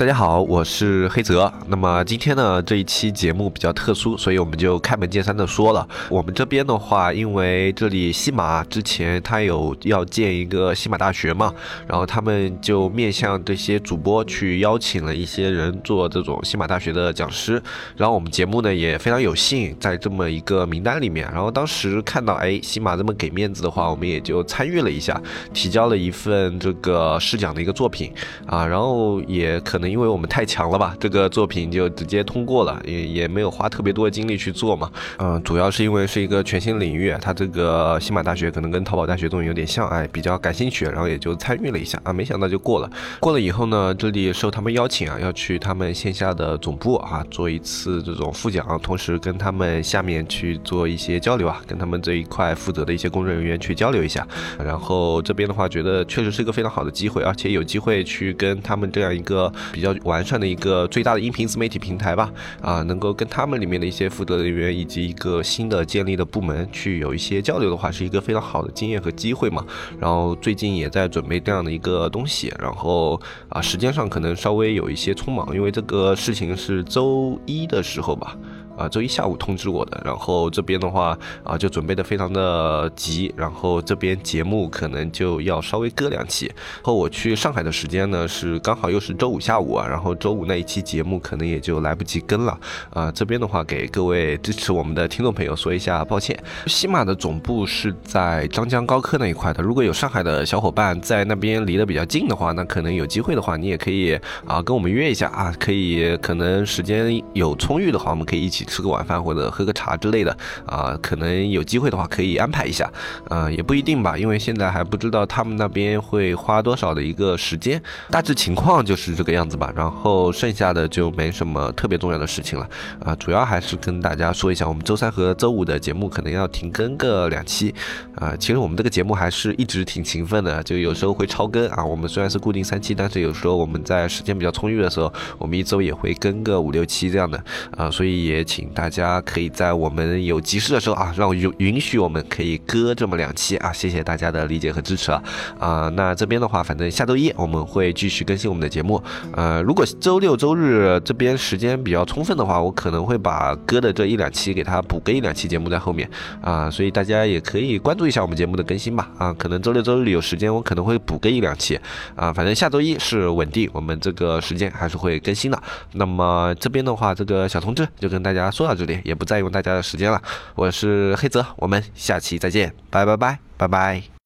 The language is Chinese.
大家好，我是黑泽。那么今天呢，这一期节目比较特殊，所以我们就开门见山的说了。我们这边的话，因为这里西马之前他有要建一个西马大学嘛，然后他们就面向这些主播去邀请了一些人做这种西马大学的讲师。然后我们节目呢也非常有幸在这么一个名单里面。然后当时看到哎西马这么给面子的话，我们也就参与了一下，提交了一份这个试讲的一个作品啊，然后也可能。因为我们太强了吧，这个作品就直接通过了，也也没有花特别多的精力去做嘛。嗯，主要是因为是一个全新领域，它这个西马大学可能跟淘宝大学这种有点像，哎，比较感兴趣，然后也就参与了一下啊，没想到就过了。过了以后呢，这里受他们邀请啊，要去他们线下的总部啊做一次这种复讲，同时跟他们下面去做一些交流啊，跟他们这一块负责的一些工作人员去交流一下。然后这边的话，觉得确实是一个非常好的机会，而且有机会去跟他们这样一个。比较完善的一个最大的音频自媒体平台吧，啊，能够跟他们里面的一些负责人员以及一个新的建立的部门去有一些交流的话，是一个非常好的经验和机会嘛。然后最近也在准备这样的一个东西，然后啊，时间上可能稍微有一些匆忙，因为这个事情是周一的时候吧。啊，周一下午通知我的，然后这边的话啊，就准备的非常的急，然后这边节目可能就要稍微搁两期。后我去上海的时间呢是刚好又是周五下午啊，然后周五那一期节目可能也就来不及更了啊。这边的话给各位支持我们的听众朋友说一下抱歉。西马的总部是在张江高科那一块的，如果有上海的小伙伴在那边离得比较近的话，那可能有机会的话，你也可以啊跟我们约一下啊，可以可能时间有充裕的话，我们可以一起。吃个晚饭或者喝个茶之类的啊，可能有机会的话可以安排一下，啊，也不一定吧，因为现在还不知道他们那边会花多少的一个时间，大致情况就是这个样子吧。然后剩下的就没什么特别重要的事情了，啊，主要还是跟大家说一下，我们周三和周五的节目可能要停更个两期，啊，其实我们这个节目还是一直挺勤奋的，就有时候会超更啊。我们虽然是固定三期，但是有时候我们在时间比较充裕的时候，我们一周也会更个五六期这样的，啊，所以也请。请大家可以在我们有急事的时候啊，让允允许我们可以割这么两期啊，谢谢大家的理解和支持啊啊！那这边的话，反正下周一我们会继续更新我们的节目。呃，如果周六周日这边时间比较充分的话，我可能会把割的这一两期给它补个一两期节目在后面啊，所以大家也可以关注一下我们节目的更新吧啊，可能周六周日有时间，我可能会补个一两期啊，反正下周一是稳定，我们这个时间还是会更新的。那么这边的话，这个小同志就跟大家家。说到这里，也不占用大家的时间了。我是黑泽，我们下期再见，拜拜拜拜拜。